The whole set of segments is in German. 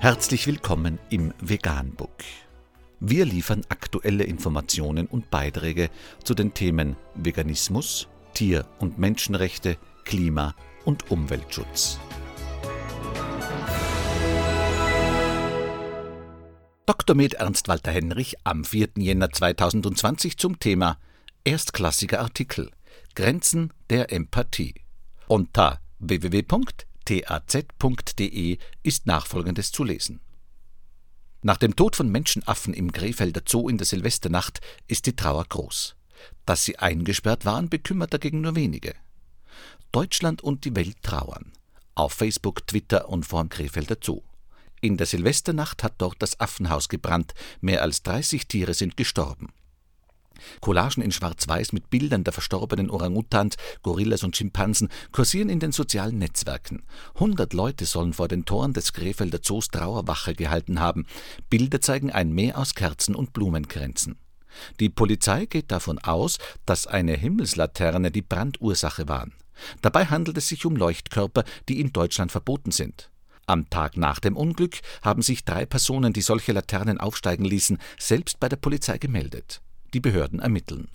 Herzlich willkommen im Veganbook. Wir liefern aktuelle Informationen und Beiträge zu den Themen Veganismus, Tier- und Menschenrechte, Klima- und Umweltschutz. Dr. Med Ernst Walter Henrich am 4. Jänner 2020 zum Thema Erstklassiger Artikel Grenzen der Empathie unter www.taz.de ist nachfolgendes zu lesen. Nach dem Tod von Menschenaffen im Krefelder Zoo in der Silvesternacht ist die Trauer groß. Dass sie eingesperrt waren, bekümmert dagegen nur wenige. Deutschland und die Welt trauern. Auf Facebook, Twitter und vorm Krefelder Zoo. In der Silvesternacht hat dort das Affenhaus gebrannt. Mehr als 30 Tiere sind gestorben. Collagen in Schwarz-Weiß mit Bildern der verstorbenen Orangutans, Gorillas und Schimpansen kursieren in den sozialen Netzwerken. Hundert Leute sollen vor den Toren des Krefelder Zoos Trauerwache gehalten haben. Bilder zeigen ein Meer aus Kerzen und Blumenkränzen. Die Polizei geht davon aus, dass eine Himmelslaterne die Brandursache waren. Dabei handelt es sich um Leuchtkörper, die in Deutschland verboten sind. Am Tag nach dem Unglück haben sich drei Personen, die solche Laternen aufsteigen ließen, selbst bei der Polizei gemeldet. Die Behörden ermitteln.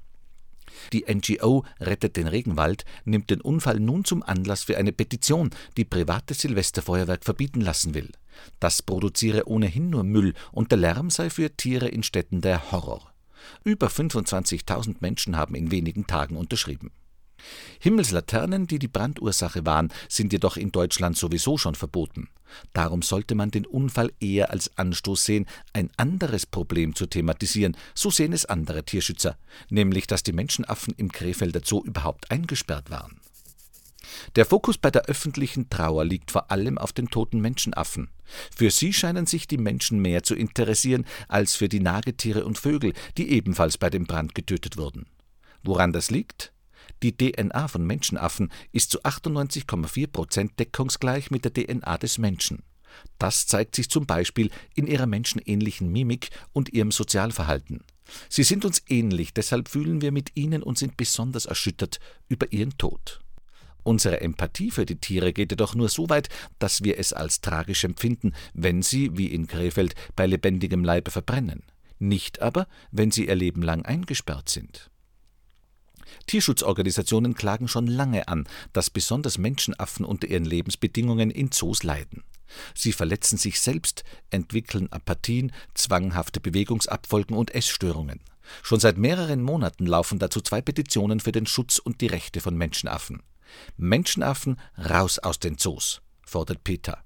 Die NGO Rettet den Regenwald nimmt den Unfall nun zum Anlass für eine Petition, die privates Silvesterfeuerwerk verbieten lassen will. Das produziere ohnehin nur Müll und der Lärm sei für Tiere in Städten der Horror. Über 25.000 Menschen haben in wenigen Tagen unterschrieben. Himmelslaternen, die die Brandursache waren, sind jedoch in Deutschland sowieso schon verboten. Darum sollte man den Unfall eher als Anstoß sehen, ein anderes Problem zu thematisieren, so sehen es andere Tierschützer, nämlich dass die Menschenaffen im Krefelder Zoo überhaupt eingesperrt waren. Der Fokus bei der öffentlichen Trauer liegt vor allem auf den toten Menschenaffen. Für sie scheinen sich die Menschen mehr zu interessieren als für die Nagetiere und Vögel, die ebenfalls bei dem Brand getötet wurden. Woran das liegt? Die DNA von Menschenaffen ist zu 98,4 Prozent deckungsgleich mit der DNA des Menschen. Das zeigt sich zum Beispiel in ihrer menschenähnlichen Mimik und ihrem Sozialverhalten. Sie sind uns ähnlich, deshalb fühlen wir mit ihnen und sind besonders erschüttert über ihren Tod. Unsere Empathie für die Tiere geht jedoch nur so weit, dass wir es als tragisch empfinden, wenn sie, wie in Krefeld, bei lebendigem Leibe verbrennen. Nicht aber, wenn sie ihr Leben lang eingesperrt sind. Tierschutzorganisationen klagen schon lange an, dass besonders Menschenaffen unter ihren Lebensbedingungen in Zoos leiden. Sie verletzen sich selbst, entwickeln Apathien, zwanghafte Bewegungsabfolgen und Essstörungen. Schon seit mehreren Monaten laufen dazu zwei Petitionen für den Schutz und die Rechte von Menschenaffen. Menschenaffen raus aus den Zoos, fordert Peter.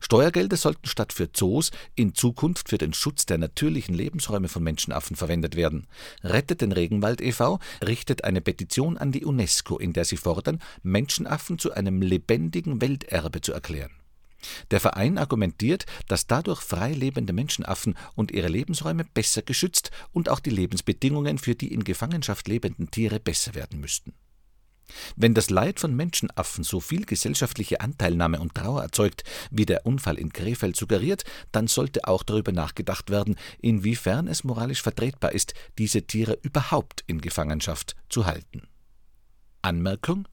Steuergelder sollten statt für Zoos in Zukunft für den Schutz der natürlichen Lebensräume von Menschenaffen verwendet werden. Rettet den Regenwald e.V. richtet eine Petition an die UNESCO, in der sie fordern, Menschenaffen zu einem lebendigen Welterbe zu erklären. Der Verein argumentiert, dass dadurch frei lebende Menschenaffen und ihre Lebensräume besser geschützt und auch die Lebensbedingungen für die in Gefangenschaft lebenden Tiere besser werden müssten. Wenn das Leid von Menschenaffen so viel gesellschaftliche Anteilnahme und Trauer erzeugt, wie der Unfall in Krefeld suggeriert, dann sollte auch darüber nachgedacht werden, inwiefern es moralisch vertretbar ist, diese Tiere überhaupt in Gefangenschaft zu halten. Anmerkung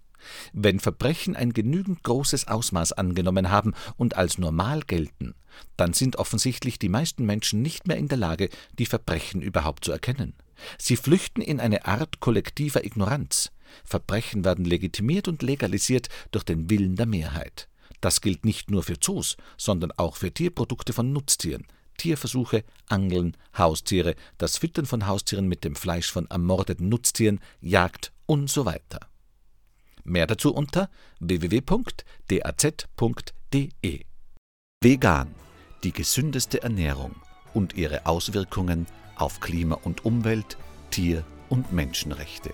wenn Verbrechen ein genügend großes Ausmaß angenommen haben und als normal gelten, dann sind offensichtlich die meisten Menschen nicht mehr in der Lage, die Verbrechen überhaupt zu erkennen. Sie flüchten in eine Art kollektiver Ignoranz. Verbrechen werden legitimiert und legalisiert durch den Willen der Mehrheit. Das gilt nicht nur für Zoos, sondern auch für Tierprodukte von Nutztieren, Tierversuche, Angeln, Haustiere, das Füttern von Haustieren mit dem Fleisch von ermordeten Nutztieren, Jagd und so weiter. Mehr dazu unter www.daz.de. Vegan, die gesündeste Ernährung und ihre Auswirkungen auf Klima und Umwelt, Tier- und Menschenrechte.